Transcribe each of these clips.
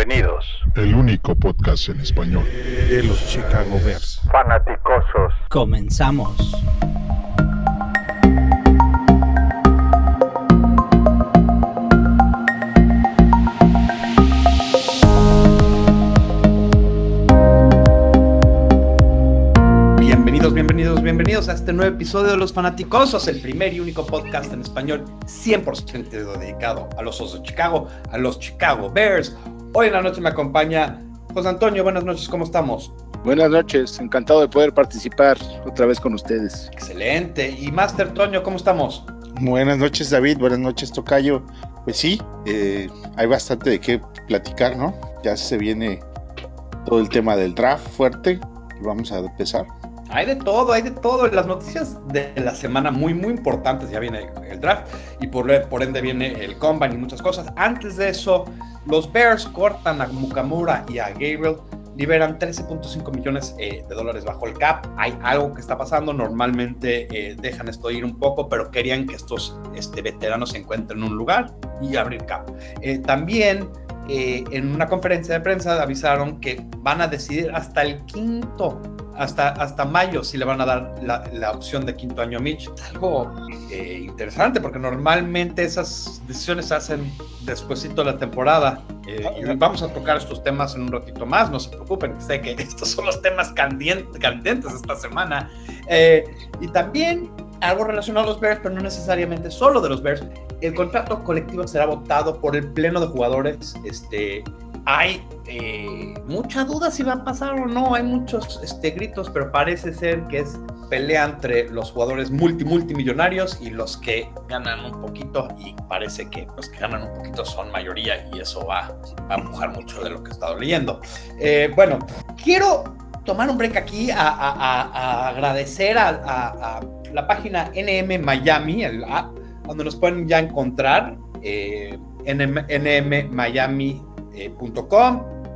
Bienvenidos. El único podcast en español de los Chicago Bears. Fanaticosos. Comenzamos. Bienvenidos, bienvenidos, bienvenidos a este nuevo episodio de Los Fanaticosos, el primer y único podcast en español 100% dedicado a los Osos de Chicago, a los Chicago Bears. Hoy en la noche me acompaña José Antonio. Buenas noches, ¿cómo estamos? Buenas noches, encantado de poder participar otra vez con ustedes. Excelente. Y Master Toño, ¿cómo estamos? Buenas noches, David. Buenas noches, Tocayo. Pues sí, eh, hay bastante de qué platicar, ¿no? Ya se viene todo el tema del draft fuerte y vamos a empezar. Hay de todo, hay de todo. Las noticias de la semana muy, muy importantes. Ya viene el draft y por, por ende viene el combine y muchas cosas. Antes de eso, los Bears cortan a Mukamura y a Gabriel. Liberan 13.5 millones eh, de dólares bajo el cap. Hay algo que está pasando. Normalmente eh, dejan esto ir un poco, pero querían que estos este, veteranos se encuentren en un lugar y abrir cap. Eh, también eh, en una conferencia de prensa avisaron que van a decidir hasta el quinto, hasta, hasta mayo, si le van a dar la, la opción de quinto año a Mitch. Algo eh, interesante, porque normalmente esas decisiones se hacen despuesito de la temporada. Eh, y vamos a tocar estos temas en un ratito más, no se preocupen, sé que estos son los temas candentes, candentes esta semana. Eh, y también algo relacionado a los Bears, pero no necesariamente solo de los Bears. El contrato colectivo será votado por el pleno de jugadores. Este, hay eh, mucha duda si va a pasar o no. Hay muchos este, gritos, pero parece ser que es pelea entre los jugadores multi multimillonarios y los que ganan un poquito. Y parece que los que ganan un poquito son mayoría y eso va, a empujar mucho de lo que he estado leyendo. Eh, bueno, quiero tomar un break aquí a, agradecer a, la página NM Miami, el app, donde nos pueden ya encontrar, eh, nmmiami.com.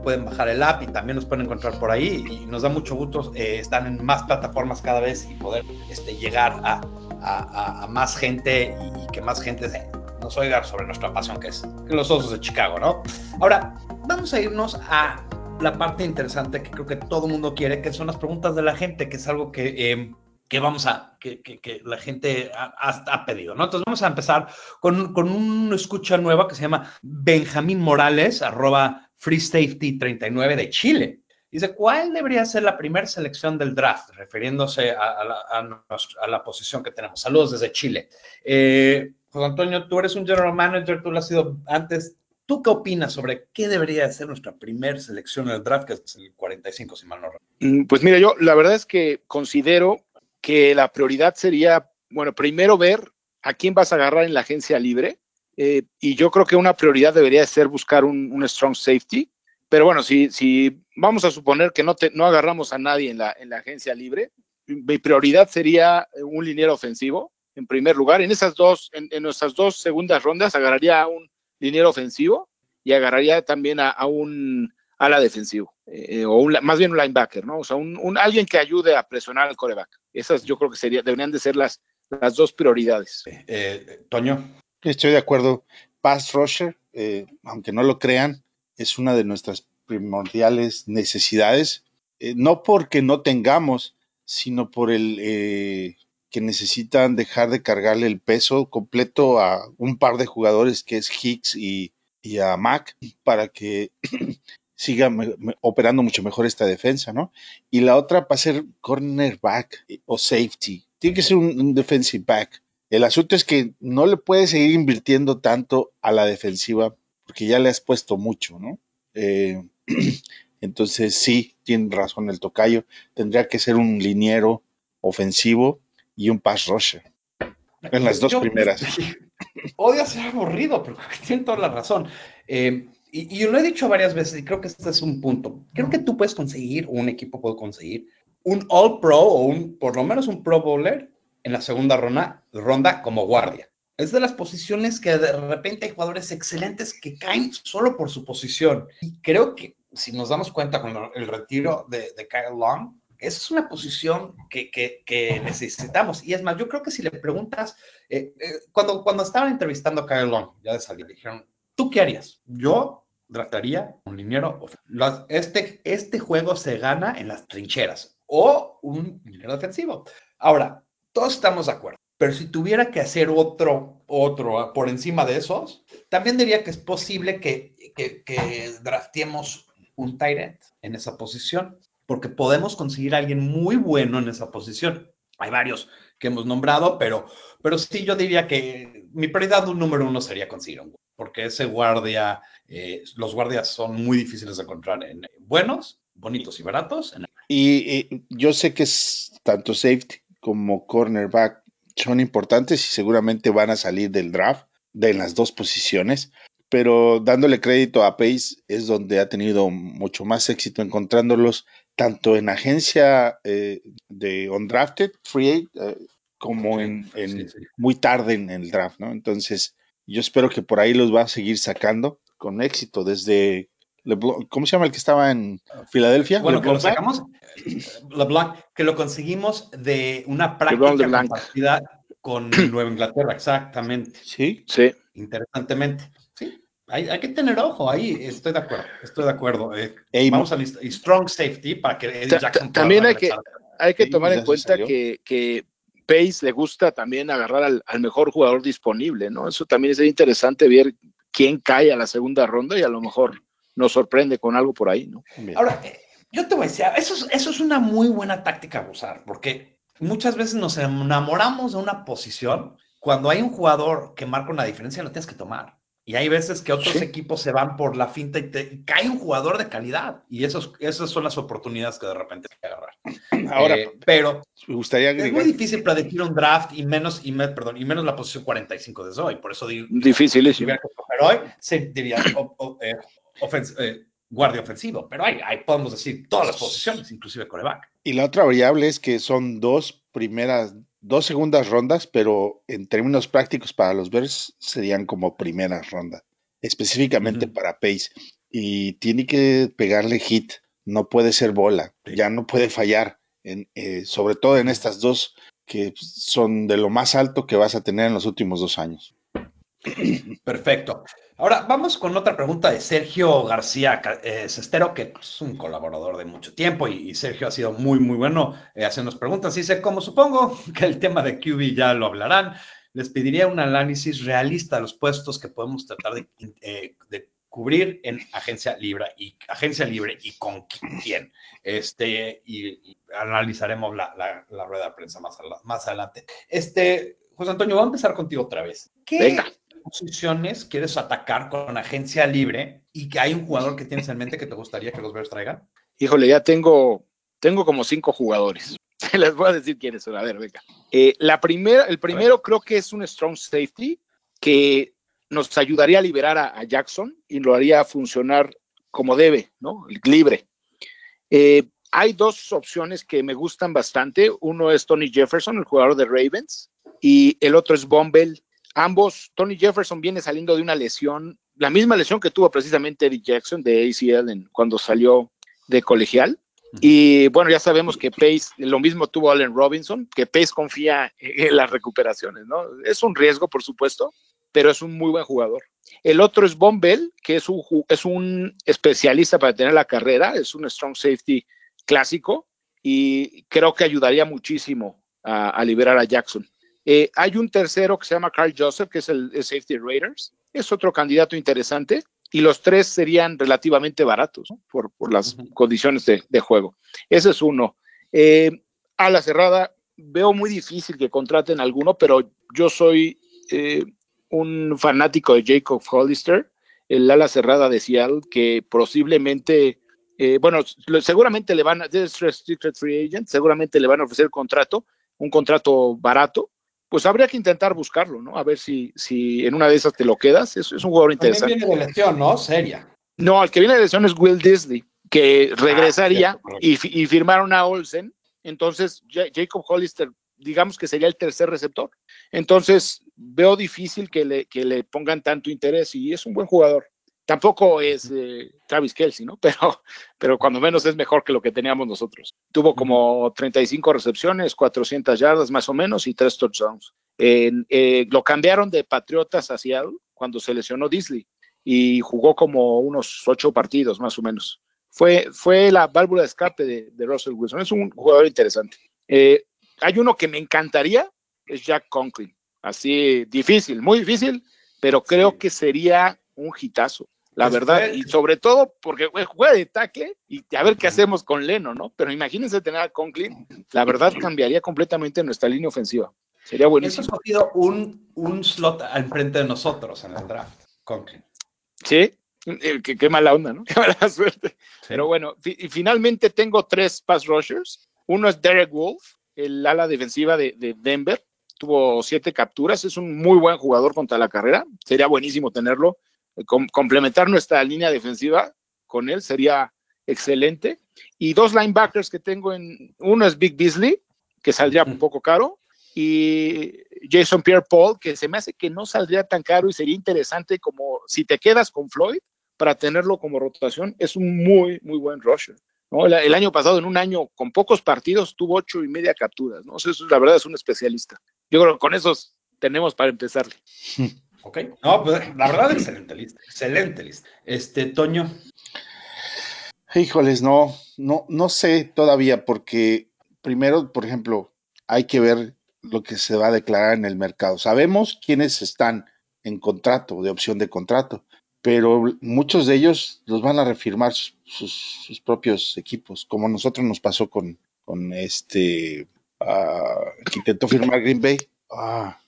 Pueden bajar el app y también nos pueden encontrar por ahí. Y nos da mucho gusto eh, estar en más plataformas cada vez y poder este, llegar a, a, más gente y, que más gente se, nos oiga sobre nuestra pasión, que es los osos de Chicago, ¿no? Ahora, vamos a irnos a la parte interesante que creo que todo mundo quiere, que son las preguntas de la gente, que es algo que, eh, que vamos a, que, que, que la gente ha, ha, pedido, ¿no? Entonces vamos a empezar con, con una escucha nueva que se llama Benjamín Morales, arroba Free Safety 39 de Chile. Dice, ¿cuál debería ser la primera selección del draft? Refiriéndose a, a, la, a, la, posición que tenemos. Saludos desde Chile. Eh, José Antonio, tú eres un general manager, tú lo has sido antes. ¿Tú qué opinas sobre qué debería ser nuestra primera selección en el draft, que es el 45, si mal no recuerdo? Pues mira, yo la verdad es que considero que la prioridad sería, bueno, primero ver a quién vas a agarrar en la agencia libre. Eh, y yo creo que una prioridad debería ser buscar un, strong safety. Pero bueno, si, si vamos a suponer que no, te, no agarramos a nadie en la, en la agencia libre, mi prioridad sería un liniero ofensivo, en primer lugar. En esas dos, en, en nuestras dos segundas rondas, agarraría a un liniero ofensivo y agarraría también a un ala defensivo, eh, o un, más bien un linebacker, ¿no? O sea, un, un, alguien que ayude a presionar al coreback. Esas yo creo que sería, deberían de ser las, las dos prioridades. Eh, Toño. Estoy de acuerdo. Pass rusher, eh, aunque no lo crean, es una de nuestras primordiales necesidades, eh, no porque no tengamos, sino por el que necesitan dejar de cargarle el peso completo a un par de jugadores que es Hicks y, y a Mac para que siga me, me, operando mucho mejor esta defensa, ¿no? Y la otra va a ser cornerback o safety. Tiene que ser un, un, defensive back. El asunto es que no le puedes seguir invirtiendo tanto a la defensiva porque ya le has puesto mucho, ¿no? Eh, entonces sí, tiene razón el tocayo. Tendría que ser un liniero ofensivo y un pass rusher. En las dos Yo, primeras. Odio ser aburrido, pero tiene toda la razón. Eh, y, y, lo he dicho varias veces y creo que este es un punto. Creo que tú puedes conseguir, un equipo puede conseguir, un All Pro o un, por lo menos un Pro Bowler en la segunda ronda, ronda como guardia. Es de las posiciones que de repente hay jugadores excelentes que caen solo por su posición. Y creo que si nos damos cuenta con el retiro de, de Kyle Long, esa es una posición que, que, que, necesitamos. Y es más, yo creo que si le preguntas, eh, eh, cuando, cuando estaban entrevistando a Kyle Long, ya de salir, dijeron, ¿tú qué harías? Yo draftaría un liniero. Este, este juego se gana en las trincheras o un liniero defensivo. Ahora, todos estamos de acuerdo. Pero si tuviera que hacer otro, otro ah, por encima de esos, también diría que es posible que, que, que un Tyrant en esa posición, porque podemos conseguir a alguien muy bueno en esa posición. Hay varios que hemos nombrado, pero, pero sí yo diría que mi prioridad número uno sería conseguir un porque ese guardia, eh, los guardias son muy difíciles de encontrar en buenos, bonitos y baratos. Y, yo sé que es tanto safety como cornerback son importantes y seguramente van a salir del draft de las dos posiciones, pero dándole crédito a Pace es donde ha tenido mucho más éxito encontrándolos tanto en agencia eh, de undrafted, free, eh, como en, muy tarde en el draft, ¿no? Entonces, yo espero que por ahí los va a seguir sacando con éxito desde ¿cómo se llama el que estaba en Filadelfia? Bueno, que lo sacamos, LeBlanc, que lo conseguimos de una práctica compartida con Nueva Inglaterra, exactamente. Sí, sí. Interesantemente, sí. Hay, hay, que tener ojo ahí, estoy de acuerdo, estoy de acuerdo. Eh, vamos a y strong safety para que Eddie Jackson También hay que, hay que tomar en cuenta que, que Pace le gusta también agarrar al, mejor jugador disponible, ¿no? Eso también es interesante ver quién cae a la segunda ronda y a lo mejor nos sorprende con algo por ahí, ¿no? Ahora, eh, yo te voy a decir, eso es, eso es una muy buena táctica usar, porque muchas veces nos enamoramos de una posición cuando hay un jugador que marca una diferencia, lo tienes que tomar. Y hay veces que otros equipos se van por la finta y, te, cae un jugador de calidad. Y esos, esas son las oportunidades que de repente hay que agarrar. Ahora, eh, pero me gustaría es muy difícil predecir un draft y menos, y perdón, y menos la posición 45 de hoy. Por eso digo. Difícil, Pero hoy se diría eh, eh, guardia ofensivo, pero ahí, podemos decir todas las posiciones, inclusive coreback. Y la otra variable es que son dos primeras, dos segundas rondas, pero en términos prácticos para los Bears serían como primeras rondas, específicamente para Pace. Y tiene que pegarle hit, no puede ser bola, ya no puede fallar, en, eh, sobre todo en estas dos que son de lo más alto que vas a tener en los últimos dos años. Perfecto. Ahora vamos con otra pregunta de Sergio García eh, Cestero, que es un colaborador de mucho tiempo y, Sergio ha sido muy, muy bueno eh, haciendo preguntas. Dice, como supongo que el tema de QB ya lo hablarán, les pediría un análisis realista de los puestos que podemos tratar de, eh, cubrir en agencia libre y agencia libre y con quién. Este, y, analizaremos la, la, rueda de prensa más, más adelante. Este, José Antonio, voy a empezar contigo otra vez. ¿Qué, Venga posiciones quieres atacar con agencia libre y que hay un jugador que tienes en mente que te gustaría que los Bears traigan? Híjole, ya tengo, tengo como cinco jugadores. Les voy a decir quiénes son. A ver, venga. Eh, la primera, el primero creo que es un strong safety que nos ayudaría a liberar a, Jackson y lo haría funcionar como debe, ¿no? Libre. Eh, hay dos opciones que me gustan bastante. Uno es Tony Jefferson, el jugador de Ravens, y el otro es Bombell, Ambos, Tony Jefferson viene saliendo de una lesión, la misma lesión que tuvo precisamente Eddie Jackson de ACL cuando salió de colegial. Y bueno, ya sabemos que Pace, lo mismo tuvo Allen Robinson, que Pace confía en las recuperaciones, ¿no? Es un riesgo, por supuesto, pero es un muy buen jugador. El otro es Bombell, que es un, es un especialista para tener la carrera, es un strong safety clásico y creo que ayudaría muchísimo a liberar a Jackson. Eh, hay un tercero que se llama Carl Joseph, que es el, Safety Raiders. Es otro candidato interesante. Y los tres serían relativamente baratos por, las condiciones de, juego. Ese es uno. Eh, a la cerrada, veo muy difícil que contraten alguno, pero yo soy eh, un fanático de Jacob Hollister, el ala cerrada de Seattle, que posiblemente, bueno, seguramente le van a, Secret Free Agent, seguramente le van a ofrecer contrato, un contrato barato, pues habría que intentar buscarlo, ¿no? A ver si, si en una de esas te lo quedas. Es, es un jugador interesante. viene de lesión, ¿no? Seria. No, el que viene de lesión es Will Disney, que ah, regresaría y, y, firmaron a Olsen. Entonces, Jacob Hollister, digamos que sería el tercer receptor. Entonces, veo difícil que le, que le pongan tanto interés y es un buen jugador. Tampoco es eh, Travis Kelsey, ¿no? Pero, pero cuando menos es mejor que lo que teníamos nosotros. Tuvo como 35 recepciones, 400 yardas más o menos y tres touchdowns. Eh, lo cambiaron de Patriotas a Seattle cuando se lesionó Disley y jugó como unos ocho partidos más o menos. Fue, fue la válvula de escape de, de Russell Wilson. Es un jugador interesante. Eh, hay uno que me encantaría, es Jack Conklin. Así difícil, muy difícil, pero creo sí. que sería un hitazo la pues verdad, y sobre todo porque juega de ataque y a ver qué hacemos con Leno, ¿no? Pero imagínense tener a Conklin, la verdad cambiaría completamente nuestra línea ofensiva. Sería buenísimo. Eso ha cogido un, un slot al frente de nosotros en el draft, Conklin. Sí, qué, qué mala onda, ¿no? Qué mala suerte. Sí. Pero bueno, y finalmente tengo tres pass rushers. Uno es Derek Wolf, el ala defensiva de, de Denver. Tuvo siete capturas, es un muy buen jugador contra la carrera. Sería buenísimo tenerlo com complementar nuestra línea defensiva con él sería excelente. Y dos linebackers que tengo en, uno es Big Beasley, que saldría un poco caro, y Jason Pierre Paul, que se me hace que no saldría tan caro y sería interesante como si te quedas con Floyd para tenerlo como rotación, es un muy, muy buen rusher. ¿no? El, el, año pasado, en un año con pocos partidos, tuvo ocho y media capturas. ¿no? Eso, la verdad es un especialista. Yo creo que con esos tenemos para empezarle. Ok. No, pues la verdad, excelente lista. Excelente lista. Este, Toño. Híjoles, no, no, no sé todavía, porque primero, por ejemplo, hay que ver lo que se va a declarar en el mercado. Sabemos quiénes están en contrato, de opción de contrato, pero muchos de ellos los van a refirmar sus, sus, propios equipos, como a nosotros nos pasó con, con este uh, que intentó firmar Green Bay. Ah,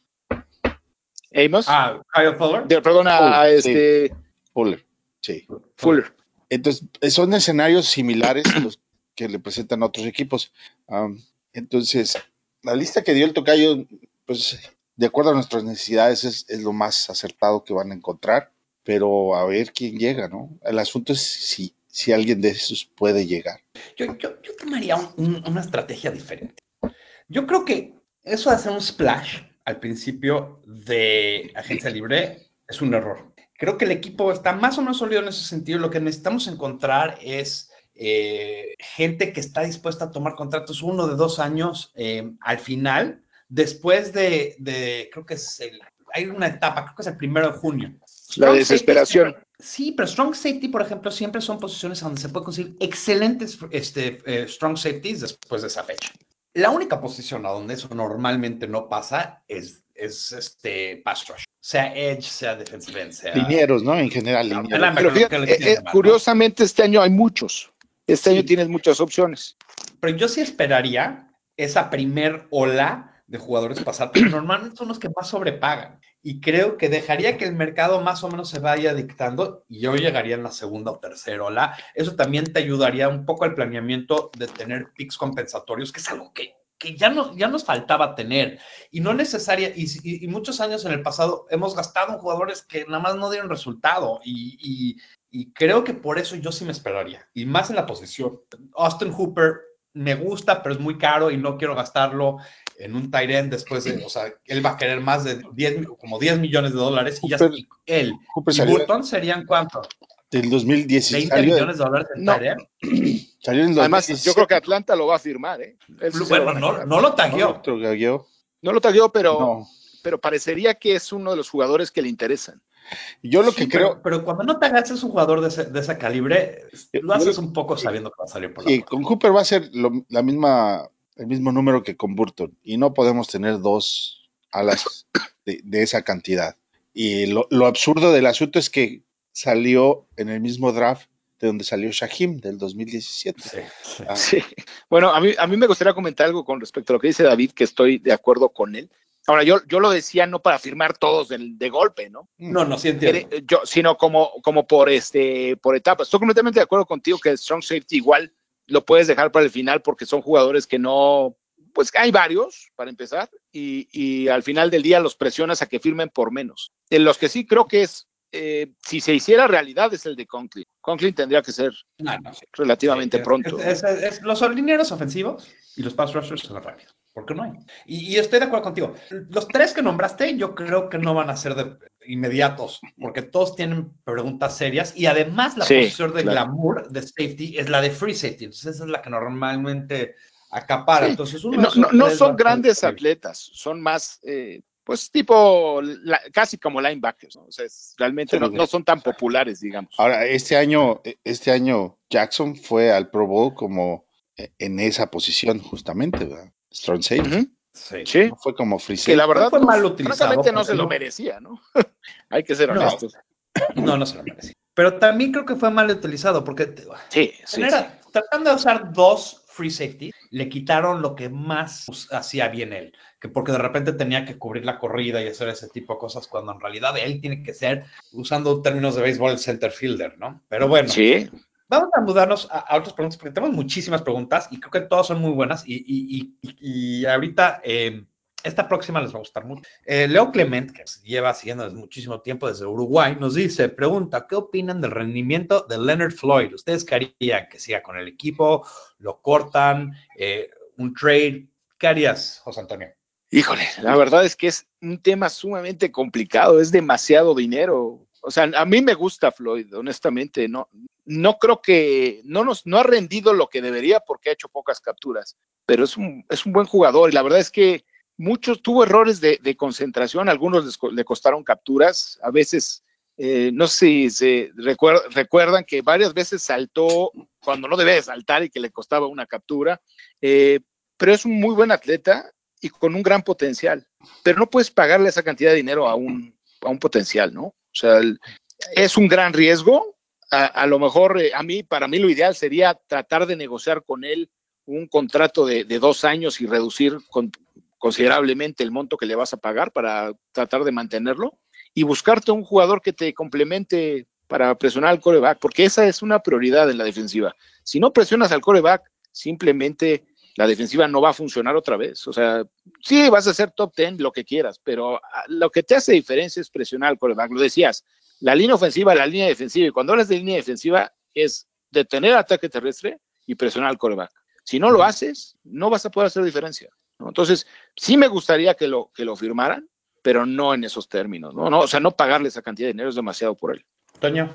Amos. Ah, Kyle Fuller. De, perdón, a, a este. Sí. Fuller, sí. Fuller. Entonces, son escenarios similares a los que le presentan otros equipos. Um, entonces, la lista que dio el tocayo, pues, de acuerdo a nuestras necesidades, es, es, lo más acertado que van a encontrar, pero a ver quién llega, ¿no? El asunto es si, si alguien de esos puede llegar. Yo, yo, yo tomaría un, un, una estrategia diferente. Yo creo que eso de hacer un splash al principio de agencia libre es un error. Creo que el equipo está más o menos sólido en ese sentido. Lo que necesitamos encontrar es eh, gente que está dispuesta a tomar contratos uno de dos años eh, al final, después de, de, creo que es el, hay una etapa, creo que es el primero de junio. La Strong desesperación. Safety, sí, pero strong safety, por ejemplo, siempre son posiciones donde se puede conseguir excelentes este, eh, strong safeties después de esa fecha. La única posición a donde eso normalmente no pasa es, es este pass rush. Sea edge, sea defensive end, sea... Linieros, ¿no? En general, no, linieros. Pero fíjate, eh, eh, curiosamente este año hay muchos. Este sí. año tienes muchas opciones. Pero yo sí esperaría esa primer ola de jugadores pasar, pero normalmente son los que más sobrepagan. Y creo que dejaría que el mercado más o menos se vaya dictando y yo llegaría en la segunda o tercera ola. Eso también te ayudaría un poco al planeamiento de tener picks compensatorios, que es algo que, que ya, no, ya nos faltaba tener. Y no necesaria, y, y, y, muchos años en el pasado hemos gastado en jugadores que nada más no dieron resultado. Y, y, creo que por eso yo sí me esperaría. Y más en la posición. Austin Hooper me gusta, pero es muy caro y no quiero gastarlo en un end después de, o sea, él va a querer más de 10, como 10 millones de dólares y Cooper, ya y él. Cooper y Burton serían cuánto? Del 2016. 20 millones de dólares en no. end. Salió en el Además, yo creo que Atlanta lo va a firmar, ¿eh? Bueno, no, no, lo tagueó. No lo tagueó, no lo tagueó pero, no. pero parecería que es uno de los jugadores que le interesan. Yo lo sí, que pero, creo. Pero cuando no te hagas un jugador de ese, de ese calibre, lo haces un poco sabiendo que va a salir por la Y con Cooper va a ser lo, la misma, el mismo número que con Burton. Y no podemos tener dos alas de, de esa cantidad. Y lo, lo, absurdo del asunto es que salió en el mismo draft de donde salió Shahim del 2017. Sí, sí. Ah. sí. Bueno, a mí, a mí me gustaría comentar algo con respecto a lo que dice David, que estoy de acuerdo con él. Ahora, yo, yo lo decía no para firmar todos de, de golpe, ¿no? No, no, sí entiendo. Yo, sino como, como por, este, por etapas. Estoy completamente de acuerdo contigo que el Strong Safety igual lo puedes dejar para el final porque son jugadores que no, pues hay varios para empezar y, y al final del día los presionas a que firmen por menos. En los que sí creo que es, eh, si se hiciera realidad es el de Conklin. Conklin tendría que ser no, no, relativamente sí, pronto. Es, es, es, los linieros ofensivos y los pass rushers son rápidos. ¿Por qué no hay? Y, y, estoy de acuerdo contigo. Los tres que nombraste, yo creo que no van a ser de inmediatos, porque todos tienen preguntas serias y además la sí, posición de claro. glamour de safety es la de free safety. Entonces, esa es la que normalmente acapara. Sí. Entonces, no, no, no, son grandes atletas, son más eh, pues tipo, casi como linebackers, ¿no? O sea, realmente no, son tan populares, digamos. Ahora, este año, este año Jackson fue al Pro Bowl como eh, en esa posición, justamente, ¿verdad? Strong safety. Sí. fue como free Que la verdad fue mal utilizado. Francamente no se lo merecía, ¿no? Hay que ser honestos. No, no se lo merecía. Pero también creo que fue mal utilizado porque sí, sí, tratando de usar dos free safety, le quitaron lo que más hacía bien él, que porque de repente tenía que cubrir la corrida y hacer ese tipo de cosas, cuando en realidad él tiene que ser, usando términos de béisbol, el center fielder, ¿no? Pero bueno. Sí. Vamos a mudarnos a, otras preguntas, porque tenemos muchísimas preguntas y creo que todas son muy buenas. Y, ahorita, eh, esta próxima les va a gustar mucho. Eh, Leo Clement, que lleva siguiendo desde muchísimo tiempo desde Uruguay, nos dice, pregunta, ¿qué opinan del rendimiento de Leonard Floyd? ¿Ustedes querían que siga con el equipo? ¿Lo cortan? Eh, ¿Un trade? ¿Qué harías, José Antonio? Híjole, la verdad es que es un tema sumamente complicado, es demasiado dinero. O sea, a mí me gusta Floyd, honestamente, no, no creo que, no nos, no ha rendido lo que debería porque ha hecho pocas capturas, pero es un, es un buen jugador y la verdad es que muchos tuvo errores de, concentración, algunos le costaron capturas, a veces, eh, no sé si se recuerdan que varias veces saltó cuando no debe saltar y que le costaba una captura, eh, pero es un muy buen atleta y con un gran potencial, pero no puedes pagarle esa cantidad de dinero a un, a un potencial, ¿no? O sea, es un gran riesgo. A, lo mejor, eh, a mí, para mí lo ideal sería tratar de negociar con él un contrato de, dos años y reducir con, considerablemente el monto que le vas a pagar para tratar de mantenerlo y buscarte un jugador que te complemente para presionar al coreback, porque esa es una prioridad en la defensiva. Si no presionas al coreback, simplemente la defensiva no va a funcionar otra vez. O sea, sí, vas a ser top 10, lo que quieras, pero ah, lo que te hace diferencia es presionar al coreback. Lo decías, la línea ofensiva, la línea defensiva, y cuando hablas de línea defensiva es detener el ataque terrestre y presionar al coreback. Si no lo haces, no vas a poder hacer diferencia. Entonces, sí me gustaría que lo, que lo firmaran, pero no en esos términos, ¿no? no o sea, no pagarle esa cantidad de dinero es demasiado por él. Toño.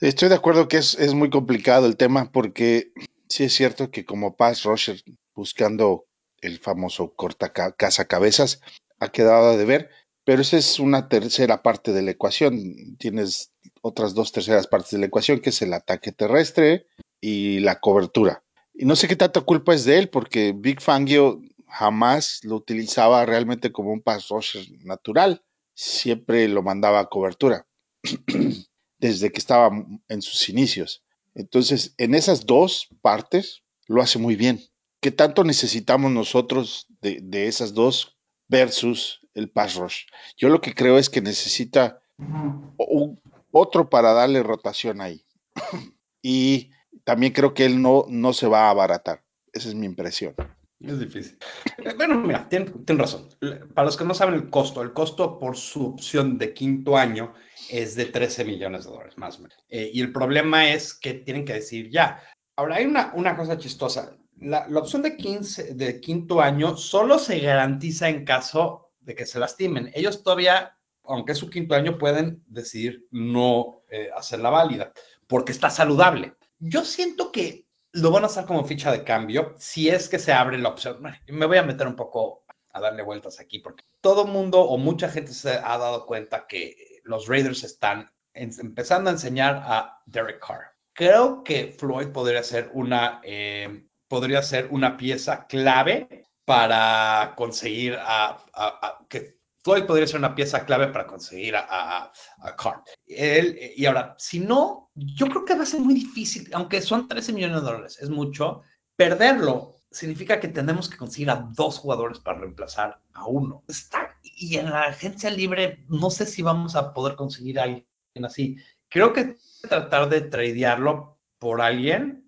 Estoy de acuerdo que es, es muy complicado el tema porque sí es cierto que como Paz Roger buscando el famoso corta casa cabezas ha quedado de ver, pero esa es una tercera parte de la ecuación. Tienes otras dos terceras partes de la ecuación, que es el ataque terrestre y la cobertura. Y no sé qué tanta culpa es de él, porque Big Fangio jamás lo utilizaba realmente como un pass rusher natural. Siempre lo mandaba a cobertura, desde que estaba en sus inicios. Entonces, en esas dos partes lo hace muy bien. ¿Qué tanto necesitamos nosotros de, de esas dos versus el pass rush? Yo lo que creo es que necesita un, otro para darle rotación ahí. y también creo que él no, no se va a abaratar. Esa es mi impresión. Es difícil. Eh, bueno, mira, tiene, razón. Para los que no saben el costo, el costo por su opción de quinto año es de 13 millones de dólares, más o menos. Eh, y el problema es que tienen que decir ya. Ahora, hay una, una cosa chistosa. La, opción de, 15, de quinto año solo se garantiza en caso de que se lastimen. Ellos todavía, aunque es su quinto año, pueden decidir no eh, hacerla válida porque está saludable. Yo siento que lo van a hacer como ficha de cambio si es que se abre la opción. Me voy a meter un poco a darle vueltas aquí porque todo mundo o mucha gente se ha dado cuenta que los Raiders están empezando a enseñar a Derek Carr. Creo que Floyd podría ser una, eh, podría ser una pieza clave para conseguir a, que Floyd podría ser una pieza clave para conseguir a, a, Carr. Él, y ahora, si no, yo creo que va a ser muy difícil, aunque son 13 millones de dólares, es mucho. Perderlo significa que tenemos que conseguir a dos jugadores para reemplazar a uno. Está, y en la agencia libre, no sé si vamos a poder conseguir a alguien así. Creo que tratar de tradearlo por alguien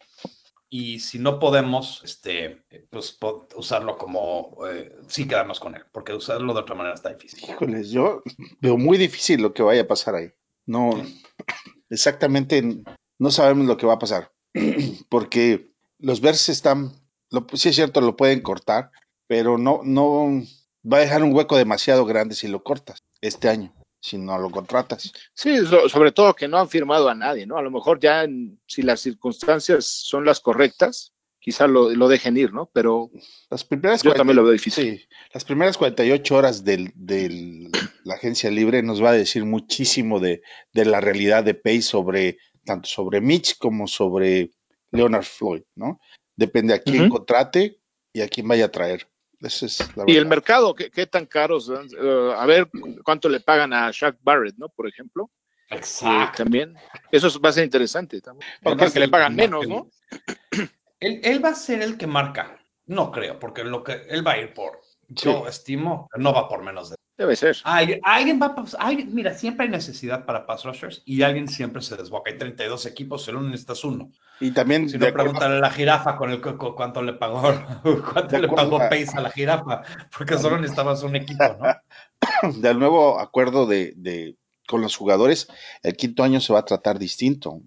y si no podemos, este, pues usarlo como, eh, sí quedarnos con él, porque usarlo de otra manera está difícil. Híjoles, yo veo muy difícil lo que vaya a pasar ahí. No, exactamente, no sabemos lo que va a pasar, porque los versos están, lo, sí es cierto, lo pueden cortar, pero no, no, va a dejar un hueco demasiado grande si lo cortas este año si no lo contratas. Sí, sobre todo que no han firmado a nadie, ¿no? A lo mejor ya si las circunstancias son las correctas, quizá lo, lo dejen ir, ¿no? Pero Las primeras yo 40 también lo veo difícil. Sí, las primeras 48 horas de del, la agencia libre nos va a decir muchísimo de, de la realidad de Pace sobre tanto sobre Mitch como sobre Leonard Floyd, ¿no? Depende a quién contrate y a quién vaya a traer. Esa es la Y el mercado, ¿qué, qué tan caros? eh, a ver cuánto le pagan a Shaq Barrett, ¿no? Por ejemplo. Eh, Exacto. también. Eso va a ser interesante también. Porque ser le pagan que menos, ¿no? Él, él va a ser el que marca. No creo, porque lo que él va a ir por. Yo estimo que no va por menos de. Debe ser. Alguien, alguien va a. alguien- mira, siempre hay necesidad para pass rushers y alguien siempre se desboca. Hay 32 equipos, solo necesitas uno. Y también Si no, pregúntale a la jirafa con el cu- cuánto le pagó, cuánto le pagó a- Pace a la jirafa, porque solo necesitabas un equipo, ¿no? del nuevo acuerdo de, de- con los jugadores, el quinto año se va a tratar distinto.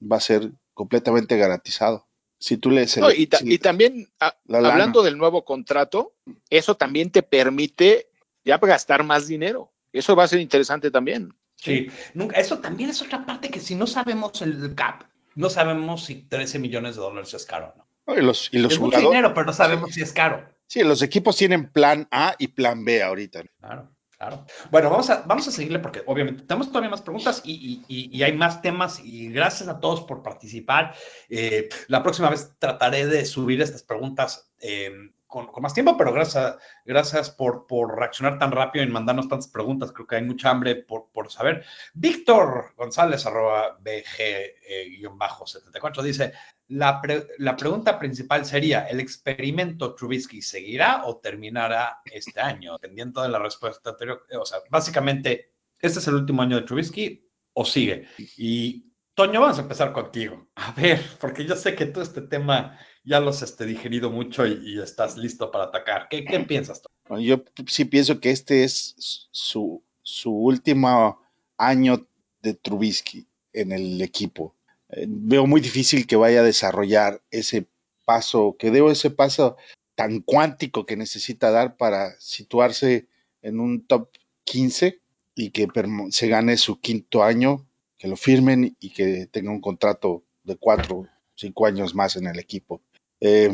Va a ser completamente garantizado. Si tú le No, y, ta- si- y también, a- La lana. hablando del nuevo contrato, eso también te permite ya gastar más dinero. Eso va a ser interesante también. Sí, nunca, eso también es otra parte que si no sabemos el cap, no sabemos si 13 millones de dólares es caro o no. Y los, y los es mucho jugadores. dinero, pero no sabemos si es caro. Sí, los equipos tienen plan A y plan B ahorita. Claro, claro. Bueno, vamos a, vamos a seguirle porque obviamente tenemos todavía más preguntas y, y- y- y hay más temas y gracias a todos por participar. Eh, la próxima vez trataré de subir estas preguntas eh, con, con más tiempo, pero gracias, gracias por, por reaccionar tan rápido y mandarnos tantas preguntas. Creo que hay mucha hambre por, por saber. Víctor González, arroba BG-74, dice, la, pre- la pregunta principal sería, ¿el experimento Trubisky seguirá o terminará este año? Dependiendo de la respuesta anterior, eh, o sea, básicamente, ¿este es el último año de Trubisky o sigue? Y Toño, vamos a empezar contigo. A ver, porque yo sé que tú este tema ya los has digerido mucho y, y estás listo para atacar. ¿Qué, qué piensas? Bueno, yo sí pienso que este es su, su último año de Trubisky en el equipo. Eh, veo muy difícil que vaya a desarrollar ese paso, que debo ese paso tan cuántico que necesita dar para situarse en un top 15 y que se gane su quinto año, que lo firmen y que tenga un contrato de cuatro, cinco años más en el equipo. Eh,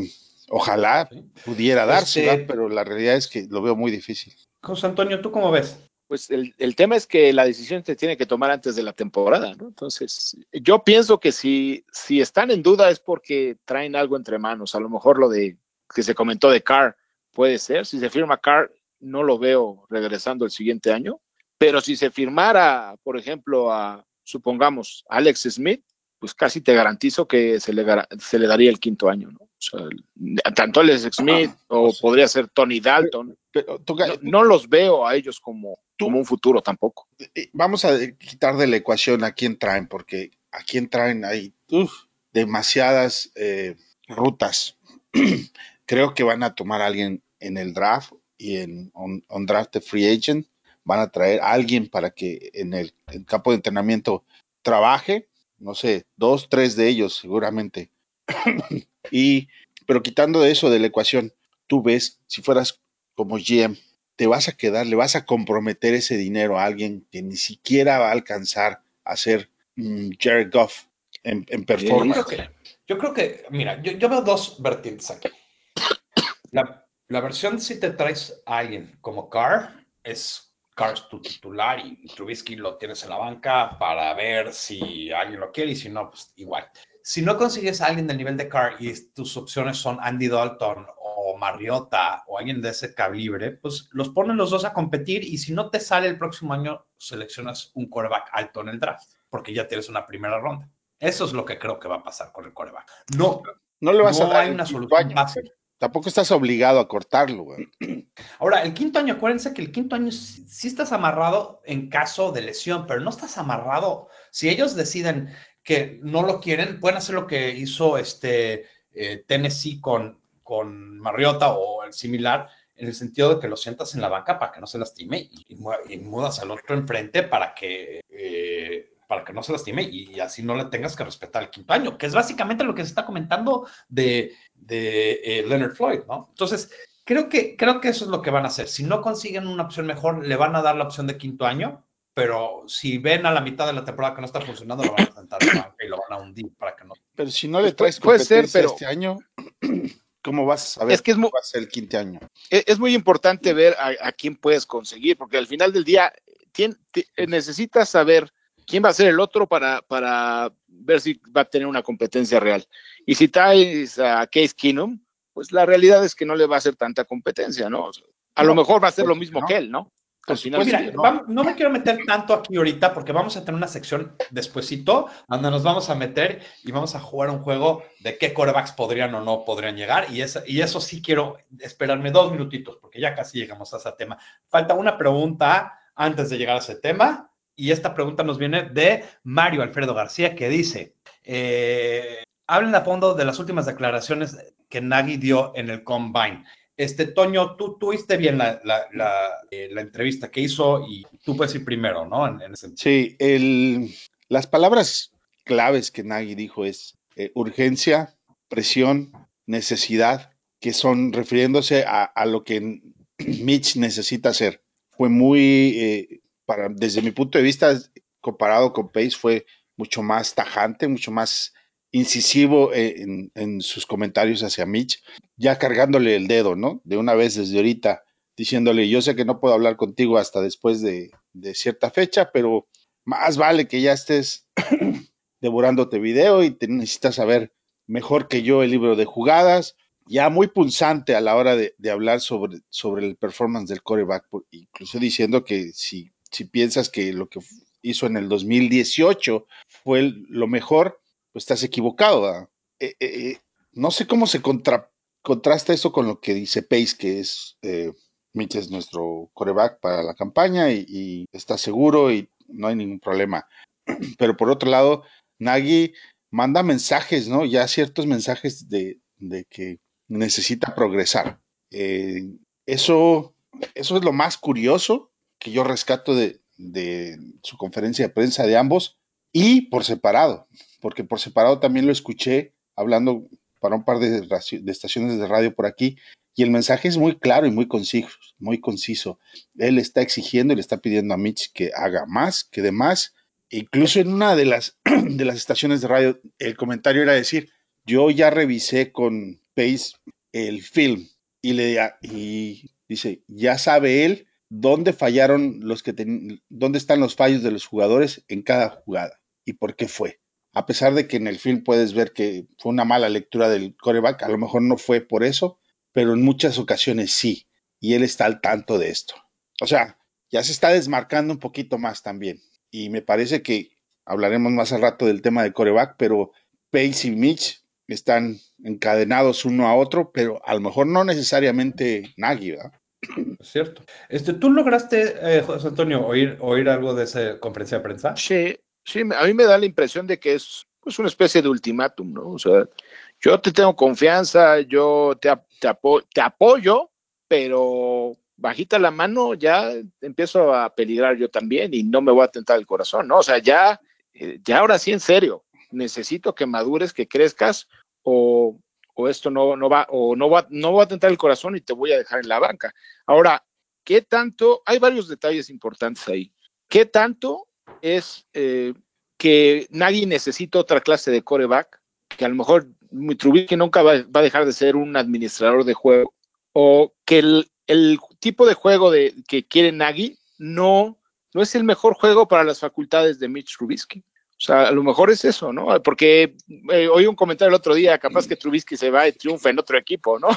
ojalá ¿Sí? pudiera darse, Este- pero la realidad es que lo veo muy difícil. José Antonio, ¿tú cómo ves? Pues el, el tema es que la decisión se tiene que tomar antes de la temporada, ¿no? Entonces, yo pienso que si, si están en duda es porque traen algo entre manos. A lo mejor lo de que se comentó de Carr puede ser. Si se firma Carr, no lo veo regresando el siguiente año. Pero si se firmara, por ejemplo, a, supongamos, Alex Smith, pues casi te garantizo que se le, se le daría el quinto año, ¿no? O sea, tanto Alex Smith o podría ser Tony Dalton. Pero, No, no los veo a ellos como, Tú- como un futuro tampoco. eh, vamos a quitar de la ecuación a quién traen, porque a quién traen hay uf, demasiadas eh, rutas. Creo que van a tomar a alguien en el draft y en on, on draft de free agent. Van a traer a alguien para que en el, el campo de entrenamiento trabaje, no sé, dos, tres de ellos seguramente. y, pero quitando de eso de la ecuación, tú ves, si fueras como GM, te vas a quedar, le vas a comprometer ese dinero a alguien que ni siquiera va a alcanzar a ser mm, Jared Goff en, en Yo performance. creo que, yo creo que mira, yo, yo veo dos vertientes aquí. La, la versión si te traes a alguien como Carr, es Carr es tu titular y Trubisky lo tienes en la banca para ver si alguien lo quiere y si no, pues igual. Si no consigues a alguien del nivel de Carr y tus opciones son Andy Dalton o Mariota o alguien de ese calibre, pues los ponen los dos a competir y si no te sale el próximo año, seleccionas un quarterback alto en el draft, porque ya tienes una primera ronda. Eso es lo que creo que va a pasar con el coreback. No, No le vas a dar hay una solución fácil. Tampoco estás obligado a cortarlo, güey. Ahora, el quinto año, acuérdense que el quinto año sí, estás amarrado en caso de lesión, pero no estás amarrado. Si ellos deciden que no lo quieren, pueden hacer lo que hizo este eh, Tennessee con, con Mariota o el similar, en el sentido de que lo sientas en la banca para que no se lastime y mudas al otro enfrente para que, eh, para que no se lastime y, así no le tengas que respetar el quinto año, que es básicamente lo que se está comentando de, de eh, Leonard Floyd, ¿no? Entonces, creo que, creo que eso es lo que van a hacer. Si no consiguen una opción mejor, le van a dar la opción de quinto año, pero si ven a la mitad de la temporada que no está funcionando, lo van a sentar y lo van a hundir para que no. Pero si no le Pues traes puede ser, pero- este año, ¿cómo vas a saber Es que es mu- va a ser el quinto año? es, es muy importante ver a, a quién puedes conseguir, porque al final del día tien- ti- eh, necesitas saber quién va a ser el otro para, para ver si va a tener una competencia real. Y si traes a Case Keenum, pues la realidad es que no le va a hacer tanta competencia, ¿no? O sea, a lo mejor va a ser lo pues, mismo no. que él, ¿no? Al Por final Pues del mira, no. no me quiero meter tanto aquí ahorita porque vamos a tener una sección despuesito donde nos vamos a meter y vamos a jugar un juego de qué corebacks podrían o no podrían llegar y, y eso sí quiero esperarme dos minutitos porque ya casi llegamos a ese tema. Falta una pregunta antes de llegar a ese tema y esta pregunta nos viene de Mario Alfredo García que dice, eh, hablen a fondo de las últimas declaraciones que Nagy dio en el Combine. Este, Toño, tú tuviste bien la, la- eh, entrevista que hizo y tú puedes ir primero, ¿no? En, ese. Sí, el, las palabras claves que Nagy dijo es eh, urgencia, presión, necesidad, que son refiriéndose a, a lo que Mitch necesita hacer. Fue muy, desde mi punto de vista, comparado con Pace, fue mucho más tajante, mucho más incisivo eh, en, en sus comentarios hacia Mitch, ya cargándole el dedo, ¿no? De una vez desde ahorita, diciéndole, yo sé que no puedo hablar contigo hasta después de, cierta fecha, pero más vale que ya estés devorándote video y te necesitas saber mejor que yo el libro de jugadas, ya muy punzante a la hora de, de hablar sobre, el performance del coreback, incluso diciendo que si, si piensas que lo que hizo en el 2018 fue lo mejor, pues estás equivocado. Eh, eh, eh, no sé cómo se contra- contrasta eso con lo que dice Pace, que es eh, Mitch es nuestro coreback para la campaña y, está seguro y no hay ningún problema. Pero por otro lado, Nagy manda mensajes, ¿no? Ya ciertos mensajes de, de que necesita progresar. Eso, eso es lo más curioso que yo rescato de, de su conferencia de prensa de ambos y por separado, porque por separado también lo escuché hablando para un par de, de estaciones de radio por aquí y el mensaje es muy claro y muy conciso, muy conciso. Él está exigiendo y le está pidiendo a Mitch que haga más, que dé más. Incluso en una de las, de las estaciones de radio, el comentario era decir, yo ya revisé con Pace el film y le y dice, ya sabe él dónde fallaron los que ten- dónde están los fallos de los jugadores en cada jugada y por qué fue. A pesar de que en el film puedes ver que fue una mala lectura del coreback, a lo mejor no fue por eso, pero en muchas ocasiones sí, y él está al tanto de esto. O sea, ya se está desmarcando un poquito más también. Y me parece que hablaremos más al rato del tema de coreback, pero Pace y Mitch están encadenados uno a otro, pero a lo mejor no necesariamente Nagy, ¿verdad? Cierto. Este, ¿Tú lograste, eh, José Antonio, oír, oír algo de esa conferencia de prensa? Sí, sí, a mí me da la impresión de que es pues, una especie de ultimátum, ¿no? O sea, yo te tengo confianza, yo te, te, te apoyo, pero bajita la mano ya empiezo a peligrar yo también y no me voy a tentar el corazón, ¿no? O sea, ya, eh, ya ahora sí en serio, necesito que madures, que crezcas o, o esto no, no va, o no va, no va a tentar el corazón y te voy a dejar en la banca. Ahora, ¿qué tanto? Hay varios detalles importantes ahí. ¿Qué tanto es eh, que nadie necesita otra clase de coreback? Que a lo mejor Trubisky nunca va, a dejar de ser un administrador de juego. O que el, el tipo de juego de, que quiere Nagy no, no es el mejor juego para las facultades de Mitch Trubisky. O sea, a lo mejor es eso, ¿no? Porque eh, oí un comentario el otro día, capaz que Trubisky se va y triunfa en otro equipo, ¿no?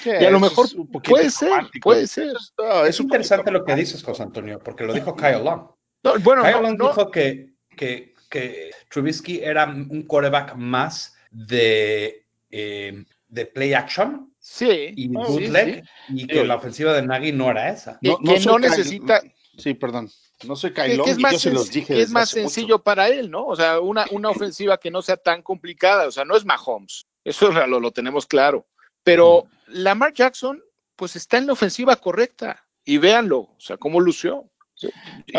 Sí, y a lo mejor puede ser, puede ser. No, es, es interesante lo que dices, José Antonio, porque lo dijo Kyle Long. No, bueno, Kyle Long dijo que, que, que, Trubisky era un quarterback más de, eh, de play action sí, y bootleg, sí, sí. y que la ofensiva de Nagy no era esa. No que no necesita... Sí, perdón. No soy que es más, yo los dije que es más sencillo mucho. para él, ¿no? O sea, una, una ofensiva que no sea tan complicada, o sea, no es Mahomes, eso lo, lo tenemos claro. Pero. Lamar Jackson, pues está en la ofensiva correcta y véanlo, o sea, cómo lució.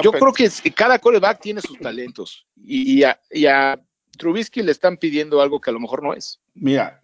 Yo creo que cada coreback tiene sus talentos y a, y a, Trubisky le están pidiendo algo que a lo mejor no es. Mira,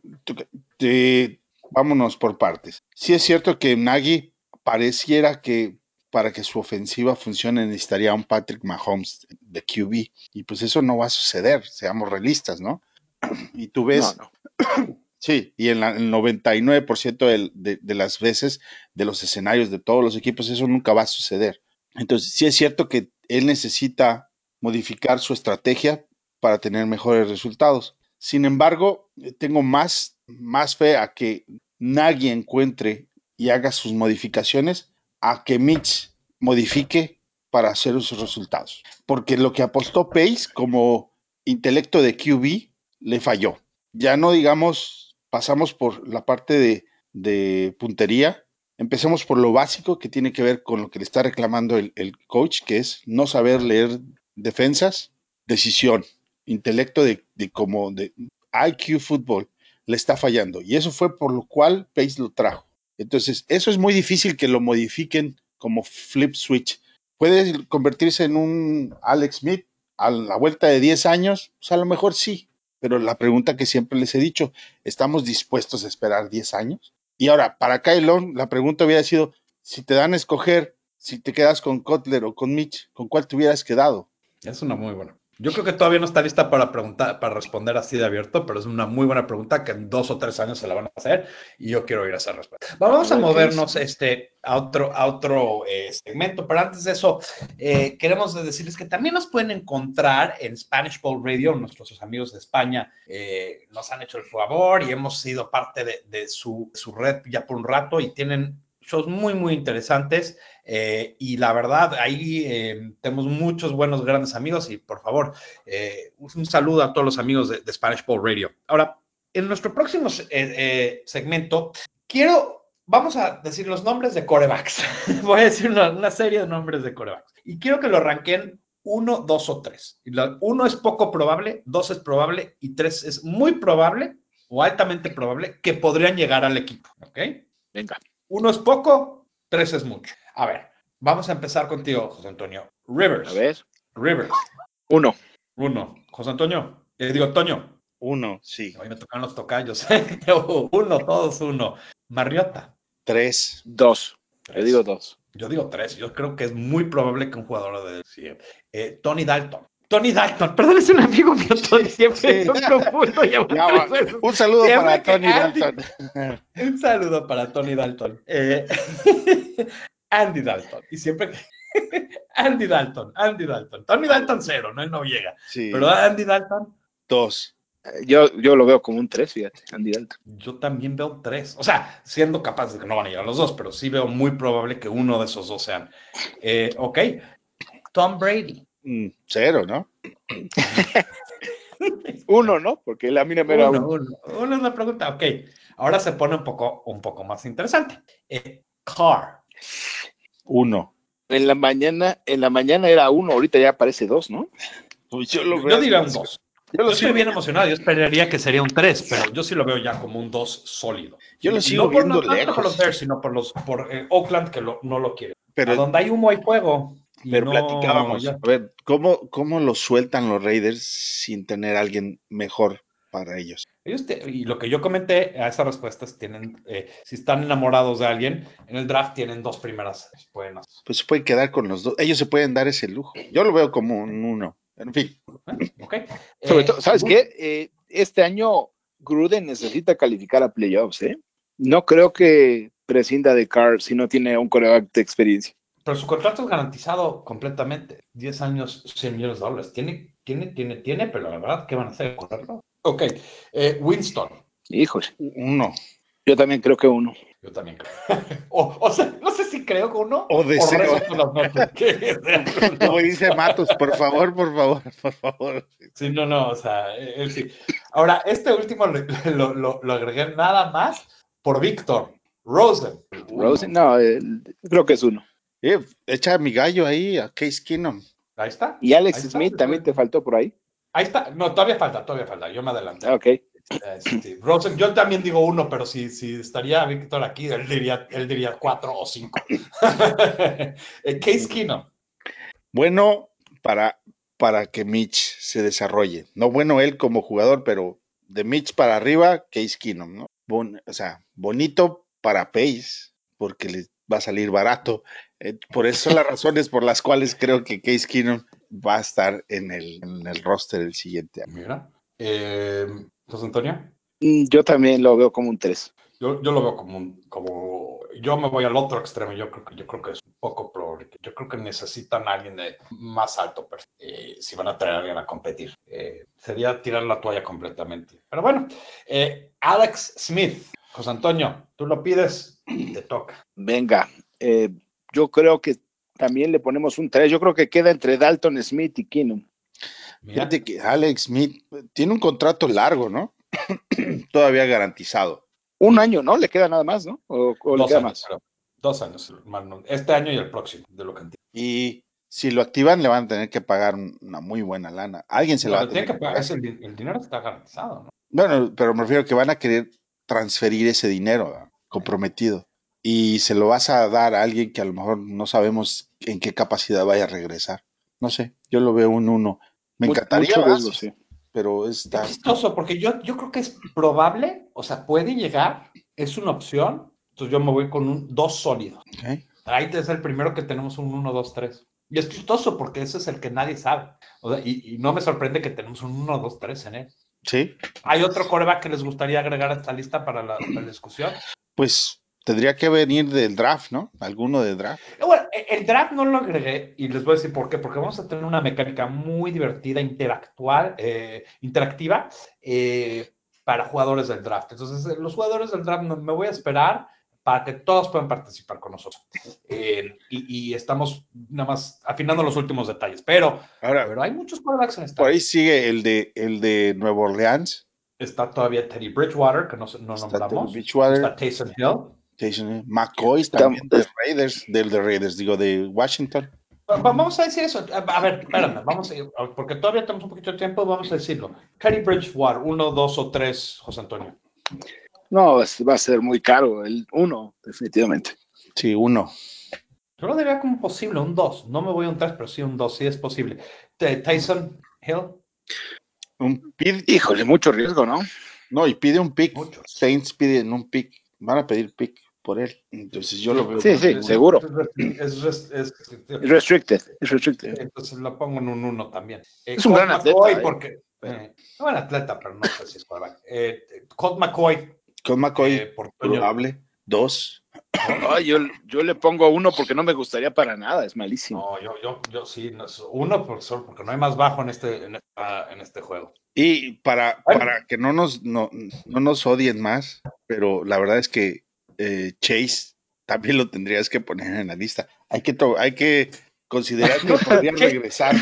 te, vámonos por partes. Sí es cierto que Nagy pareciera que para que su ofensiva funcione necesitaría un Patrick Mahomes de QB y pues eso no va a suceder, seamos realistas, ¿no? Y tú ves, no, no. Sí, y en la- el 99% del- de, de las veces de los escenarios de todos los equipos eso nunca va a suceder. Entonces, sí es cierto que él necesita modificar su estrategia para tener mejores resultados. Sin embargo, eh, tengo más, más fe a que nadie encuentre y haga sus modificaciones a que Mitch modifique para hacer sus resultados. Porque lo que apostó Pace como intelecto de QB le falló. Ya no digamos, pasamos por la parte de, de puntería. Empecemos por lo básico que tiene que ver con lo que le está reclamando el, el coach, que es no saber leer defensas, decisión, intelecto de, de como de IQ fútbol, le está fallando. Y eso fue por lo cual Pace lo trajo. Entonces, eso es muy difícil que lo modifiquen como flip switch. Puede convertirse en un Alex Smith a la vuelta de 10 años, pues a lo mejor sí. Pero la pregunta que siempre les he dicho, ¿estamos dispuestos a esperar 10 años? Y ahora, para Kylon, la pregunta hubiera sido, si te dan a escoger, si te quedas con Kotler o con Mitch, ¿con cuál te hubieras quedado? Es una muy buena. Yo creo que todavía no está lista para preguntar, para responder así de abierto, pero es una muy buena pregunta que en dos o tres años se la van a hacer y yo quiero oír esa respuesta. Vamos a movernos este, a otro, a otro eh, segmento, pero antes de eso, eh, queremos decirles que también nos pueden encontrar en Spanish Bowl Radio, nuestros amigos de España eh, nos han hecho el favor y hemos sido parte de, de su, su red ya por un rato y tienen shows muy, muy interesantes. Eh, y la verdad, ahí eh, tenemos muchos buenos, grandes amigos y por favor, eh, un saludo a todos los amigos de, Spanish Bowl Radio. Ahora, en nuestro próximo eh, segmento, quiero, vamos a decir los nombres de corebacks. Voy a decir una, serie de nombres de corebacks. Y quiero que lo arranquen uno, dos o tres. Uno es poco probable, dos es probable y tres es muy probable o altamente probable que podrían llegar al equipo. ¿Ok? Venga. Uno es poco, tres es mucho. A ver, vamos a empezar contigo, José Antonio. Rivers. A ver. Rivers. Uno. Uno. José Antonio. Eh, digo, Toño. Uno, sí. Hoy me tocan los tocayos. uno, todos uno. Mariota. Tres. Dos. Yo digo dos. Yo digo tres. Yo creo que es muy probable que un jugador de siguiente. Eh, Tony Dalton. Tony Dalton, perdón, es un amigo mío, Tony, siempre Sí. es un profundo. y Ya, Un saludo Siempre para Tony Andy- Dalton. Un saludo para Tony Dalton. Eh, Andy Dalton. Y siempre que. Andy Dalton, Andy Dalton. Tony Dalton cero, no, él no llega. Sí. Pero Andy Dalton, Dos. Eh, Yo, yo lo veo como un tres, fíjate, Andy Dalton. yo también veo tres. O sea, siendo capaz de que no van a llegar los dos, pero sí veo muy probable que uno de esos dos sean. Eh, ok. Tom Brady. Mm, Cero, ¿no? Uno, ¿no? Porque la mira era Uno, uno. uno. Uno es la pregunta. Ok. Ahora se pone un poco, un poco más interesante. Eh, Carr. Uno. En la mañana, en la mañana era uno, ahorita ya parece dos, ¿no? Pues yo lo Yo veo. diría un dos. Yo Yo lo estoy bien emocionado, yo esperaría que sería un 3, pero yo sí lo veo ya como un 2 sólido. yo lo sigo no por, viendo no tanto lejos. por los Bears, sino por los por eh, Oakland que lo- no lo quiere. A pero donde hay humo hay fuego. Pero no- platicábamos. ya- A ver, ¿cómo, ¿cómo lo sueltan los Raiders sin tener a alguien mejor para ellos? ellos te- y lo que yo comenté a esas respuestas tienen, eh, si están enamorados de alguien, en el draft tienen dos primeras buenas. Pues se pueden quedar con los dos. Ellos se pueden dar ese lujo. Yo lo veo como un uno. En fin, ¿eh? Sobre Eh, todo, ¿sabes qué? Eh, este año Gruden necesita calificar a playoffs, ¿eh? No creo que prescinda de Carr si no tiene un coreback de experiencia. Pero su contrato es garantizado completamente. 10 años, 100 millones de dólares. Tiene, tiene, tiene, tiene, pero la verdad, ¿qué van a hacer? ¿Correrlo? Ok. Eh, Winston. Híjole, uno. yo también creo que uno. Yo también creo. o, o sea, no sé si creo que uno. O deseo. Como dice Matos, por favor, por favor, por favor. Sí, no, no, o sea, él sí. Ahora, este último lo, lo, lo- lo agregué nada más por Víctor Rosen. Rosen, no, eh, creo que es uno. Eh, echa a mi gallo ahí, a Case Keenum. Ahí está. Y Alex está, Smith también te faltó por ahí. Ahí está. No, todavía falta, todavía falta. Yo me adelanté. Ah, Ok. Eh, sí, sí. Rosen, yo también digo uno, pero si, si estaría Víctor aquí, él diría, él diría cuatro o cinco. Eh, Case Keenum. Bueno, para, para que Mitch se desarrolle. No bueno él como jugador, pero de Mitch para arriba, Case Keenum, ¿no? Bon- o sea, bonito para Pace, porque le va a salir barato. Eh, por eso son las razones por las cuales creo que Case Keenum va a estar en el, en el roster el siguiente año. Mira. Eh, José Antonio. Mm, Yo también lo veo como un 3. Yo, yo lo veo como un, como yo me voy al otro extremo. Yo creo que yo creo que es un poco probable. Yo creo que necesitan a alguien de más alto eh, si van a traer a alguien a competir. Eh, sería tirar la toalla completamente. Pero bueno, eh, Alex Smith, José Antonio, tú lo pides te toca. Venga, eh, yo creo que también le ponemos un 3. Yo creo que queda entre Dalton Smith y Keenum. Mira, Fíjate que Alex Smith tiene un contrato largo, ¿no? Todavía garantizado. Un año, ¿no? Le queda nada más, ¿no? O, o le dos queda años, más. Dos años, hermano. Este año y el próximo, de lo que entiendo. Y si lo activan, le van a tener que pagar una muy buena lana. Alguien se la va a tener que que pagar, el, el dinero está garantizado, ¿no? Bueno, pero me refiero que van a querer transferir ese dinero comprometido. Y se lo vas a dar a alguien que a lo mejor no sabemos en qué capacidad vaya a regresar. No sé, yo lo veo un uno. Me encantaría, mucho sí. pero Es está. chistoso, porque yo, yo creo que es probable, o sea, puede llegar, es una opción. Entonces yo me voy con un 2 sólido. ok. Ahí es el primero que tenemos un 1, 2, 3. Y es chistoso porque ese es el que nadie sabe. O sea, y, y no me sorprende que tenemos un 1, 2, 3 en él. Sí, ¿Hay otro coreback que les gustaría agregar a esta lista para la, para la discusión? pues tendría que venir del draft, ¿no? Alguno del draft. Eh, Bueno, e- el draft no lo agregué y les voy a decir por qué. Porque vamos a tener una mecánica muy divertida, interactual, eh, interactiva eh, para jugadores del draft. Entonces, eh, los jugadores del draft me voy a esperar para que todos puedan participar con nosotros. Eh, y, y estamos nada más afinando los últimos detalles. Pero, Ahora, pero hay muchos quarterbacks en esta. por ahí sigue el de el de Nueva Orleans. Está todavía Teddy Bridgewater, que no, no Está nombramos. Teddy Bridgewater. Está Taysom Hill. Jason McCoy Está- también de Raiders, del de Raiders, digo, de Washington. Va- Vamos a decir eso. A ver, espérame, vamos a ir, porque todavía tenemos un poquito de tiempo, vamos a decirlo. Teddy Bridgewater, uno, dos o tres, José Antonio. No, va a ser muy caro. El uno, definitivamente. Sí, uno. Yo lo diría como posible, un dos. No me voy a un tres, pero sí un dos, sí es posible. Tyson Hill, Un pid- Híjole, mucho riesgo, ¿no? no, y pide un pick. Mucho. Saints piden un pick. Van a pedir pick por él. Entonces yo lo veo. Sí, sí, seguro. Es, es- es- Es restricted, es restricted. entonces lo pongo en un uno también. Eh, Es un Colt gran McCoy, atleta, ¿eh? porque. Eh, buen atleta, pero no sé si es quarterback. Eh, Colt McCoy, Con McCoy, eh, por probable. Dos. Ay, yo, yo le pongo uno porque no me gustaría para nada, es malísimo. No, yo, yo, yo sí, no, uno por solo porque no hay más bajo en este, en esta- en este juego. Y para, Bueno. para que no nos, no, no nos odien más, pero la verdad es que eh, Chase también lo tendrías que poner en la lista. Hay que, hay que considerar que podría Chase- regresar.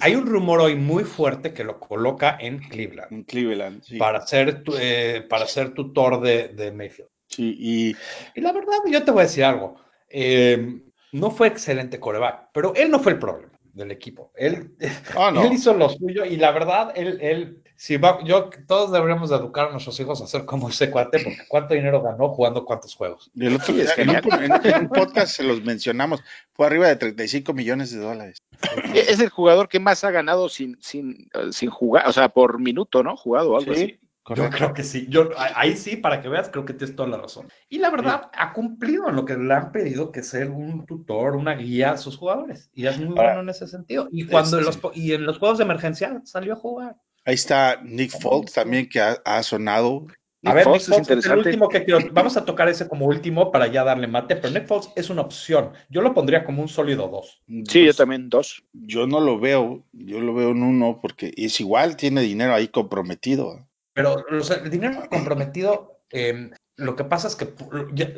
Hay un rumor hoy muy fuerte que lo coloca en Cleveland En Cleveland, sí. para, ser tu- eh, para ser tutor de, de Mayfield. Sí, y Y la verdad, yo te voy a decir algo. eh, no fue excelente coreback, pero él no fue el problema del equipo. Él, oh, no. él hizo lo suyo y la verdad, él, él si va, yo, todos deberíamos de educar a nuestros hijos a ser como ese cuate, porque cuánto dinero ganó jugando cuántos juegos. Y el otro Sí, es día, en, un, en- en un podcast se los mencionamos. Fue arriba de 35 millones de dólares. Es el jugador que más ha ganado sin, sin, eh, sin jugar, o sea, por minuto, ¿no? Jugado o algo así. Sí, Yo creo que sí. Yo, a- ahí sí, para que veas, creo que tienes toda la razón. Y la verdad, ha cumplido en lo que le han pedido, que ser un tutor, una guía a sus jugadores. Y es muy Ahora, bueno en ese sentido. Y cuando en los, po- y en los juegos de emergencia salió a jugar. Ahí está Nick Folk también que ha, ha sonado. A ver, Nick Nick Foles es es el interesante. último que quiero. Vamos a tocar ese como último para ya darle mate, pero Nick Foles es una opción. Yo lo pondría como un sólido 2. Sí, yo también, dos. Yo no lo veo, yo lo veo en uno porque es igual, tiene dinero ahí comprometido. Pero o sea, el dinero comprometido, eh, lo que pasa es que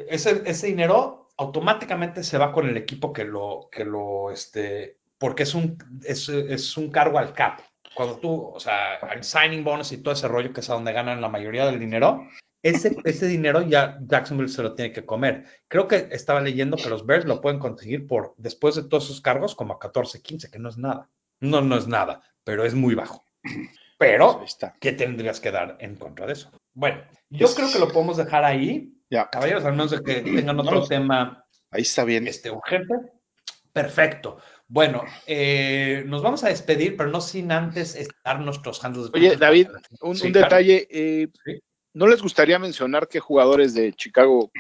ese, ese dinero automáticamente se va con el equipo que lo, que lo, este, porque es un, es, es un cargo al cap. Cuando tú, o sea, el signing bonus y todo ese rollo que es a donde ganan la mayoría del dinero, ese, ese dinero ya Jacksonville se lo tiene que comer. Creo que estaba leyendo que los Bears lo pueden conseguir por, después de todos esos cargos, como a 14, 15, que no es nada. No, no es nada, pero es muy bajo. Pero está. ¿qué tendrías que dar en contra de eso? Bueno, yo Pues- creo que lo podemos dejar ahí. Ya, Caballeros, al menos de que tengan otro Vamos. tema ahí está bien. este, urgente. Perfecto. Bueno, eh, nos vamos a despedir, pero no sin antes estar nuestros handles. Oye. David, un, Sí, un claro. detalle. eh, Sí. ¿No les gustaría mencionar qué jugadores de Chicago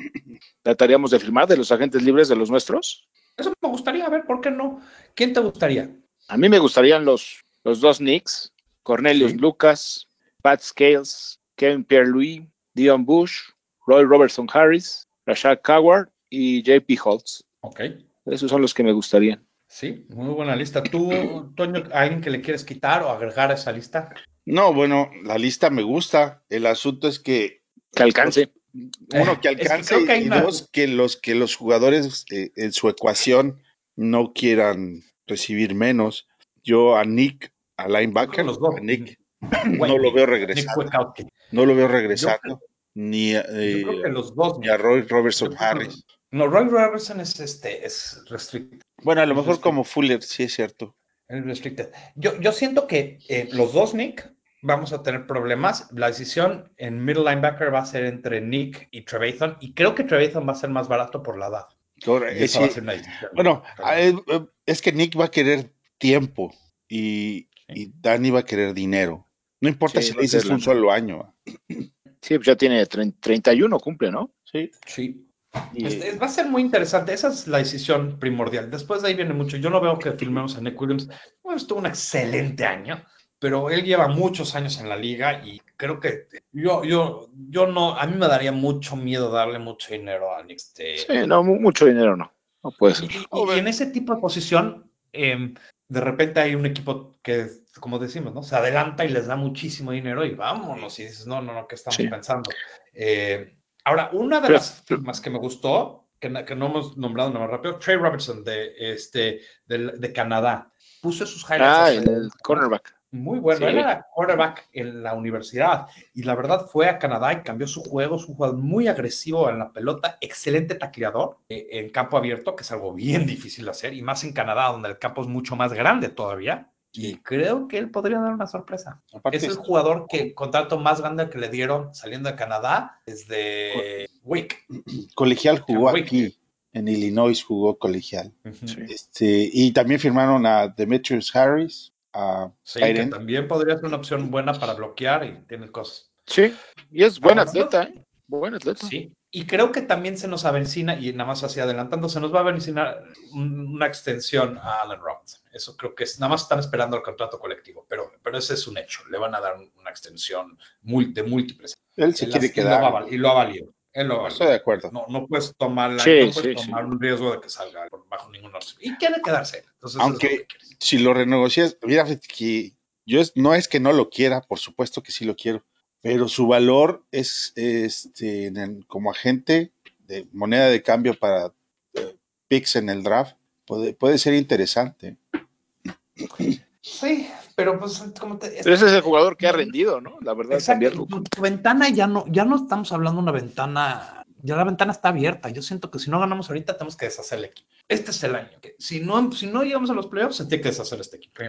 trataríamos de firmar, de los agentes libres de los nuestros? Eso me gustaría, a ver, ¿por qué no? ¿Quién te gustaría? A mí me gustarían los, los dos Knicks, Cornelius Sí. Lucas, Pat Scales, Kevin Pierre-Louis, Dion Bush, Roy Robertson Harris, Rashad Coward y JP Holtz. Ok. Esos son los que me gustarían. Sí, muy buena lista. ¿Tú, Toño, alguien que le quieres quitar o agregar a esa lista? No, bueno, la lista me gusta. El asunto es que Que alcance. uno que Es que alcance que y una- dos que los que los jugadores eh, en su ecuación no quieran recibir menos. Yo a Nick, a linebacker, Los dos. a Nick no lo veo Nick regresando, Kwiatkowski. no lo veo regresando, ni, a- Yo creo que eh, los dos. ni a Roy Robertson Harris. No, Roy Robertson es este, es restricted. Bueno, a lo mejor como Fuller, sí es cierto. restricted. Yo, yo siento que eh, los dos Nick vamos a tener problemas. La decisión en middle linebacker va a ser entre Nick y Trevathan, y creo que Trevathan va a ser más barato por la edad. Ahora, Y eh, sí, va a ser una decisión. Bueno, eh, es que Nick va a querer tiempo y, y Danny va a querer dinero. No importa Sí, si le dices un solo año. Sí, pues ya tiene tre- 31, cumple, ¿no? Sí. Sí. Y- Este, va a ser muy interesante. Esa es la decisión primordial. Después de ahí viene mucho. Yo no veo que filmemos a Nick Williams. Bueno, tuvo un excelente año, pero él lleva muchos años en la liga y creo que yo, yo, yo no, a mí me daría mucho miedo darle mucho dinero a Nick. Este, Sí, no, mu- mucho dinero no. No puede y, ser. y- y en ese tipo de posición, em, de repente hay un equipo que, como decimos, ¿no? Se adelanta y les da muchísimo dinero y vámonos. Y dices, no, no, no, ¿qué estamos Sí. pensando? Eh, ahora, una de las firmas que me gustó, que, no hemos nombrado nada más rápido, Trey Robertson de, este, del- de, Canadá. Puso sus highlights. Ah, el cornerback. Muy bueno. Sí. Él era quarterback en la universidad y la verdad fue a Canadá y cambió su juego. Es un jugador muy agresivo en la pelota, excelente tacleador eh, en campo abierto, que es algo bien difícil de hacer y más en Canadá, donde el campo es mucho más grande todavía. Y creo que él podría dar una sorpresa. aparte, Es el jugador que contrato más grande que le dieron saliendo de Canadá desde Wick. colegial jugó Wick. aquí. En Illinois jugó colegial. Sí. Este, y también firmaron a Demetrius Harris, a Sí, que también podría ser una opción buena para bloquear y tiene cosas. Sí, y es buen Ah, atleta, ¿eh? Buen atleta. Sí, y creo que también se nos avecina, y nada más así adelantando, se nos va a avecinar un- una extensión a Allen Robinson. Eso creo que es, nada más están esperando el contrato colectivo, pero, pero ese es un hecho. Le van a dar una extensión de múltiples. Él se Él quiere lo va quedar. y lo ha valido. Él lo ha Estoy de acuerdo. No, no puedes tomar, la- Sí, no puedes sí, tomar un riesgo de que salga por bajo ningún orden. Y quiere quedarse. Entonces, eso es Aunque- lo que quieres. Si lo renegocias, mira que yo es- no es que no lo quiera, por supuesto que sí lo quiero, pero su valor es este en el- como agente de moneda de cambio para eh, picks en el draft puede, puede ser interesante. Sí, pero pues como te, Pero ese es el jugador que ha rendido, ¿no? La verdad, Exacto. cambiarlo. Tu, tu ventana ya no, ya no estamos hablando de una ventana, ya la ventana está abierta. Yo siento que si no ganamos ahorita tenemos que deshacer el equipo. Este es el año. que si no, si no llegamos a los playoffs, se tiene que deshacer este equipo.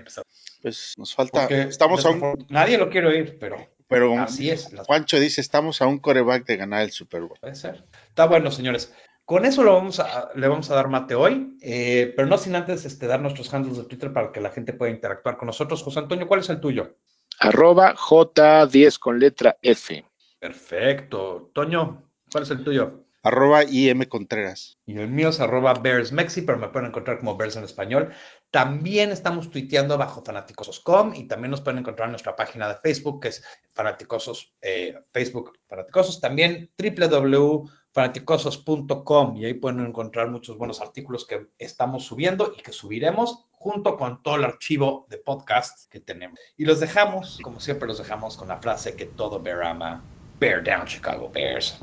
Pues nos falta, Porque estamos a un, Nadie lo quiere oír, pero pero así es. Juancho dice, estamos a un coreback de ganar el Super Bowl. Puede ser. Está bueno, señores. Con eso lo vamos a, le vamos a dar mate hoy, eh, pero no sin antes este, dar nuestros handles de Twitter para que la gente pueda interactuar con nosotros. José Antonio, ¿cuál es el tuyo? Arroba J10 con letra F. Perfecto. Toño, ¿cuál es el tuyo? Arroba IM Contreras. Y el mío es arroba BearsMexi, pero me pueden encontrar como Bears en español. También estamos tuiteando bajo fanaticosos.com y también nos pueden encontrar en nuestra página de Facebook, que es fanaticosos, eh, Facebook fanaticosos. También www.fanaticosos.com y ahí pueden encontrar muchos buenos artículos que estamos subiendo y que subiremos junto con todo el archivo de podcast que tenemos. Y los dejamos, como siempre, los dejamos con la frase que todo Bear ama. Bear down, Chicago Bears.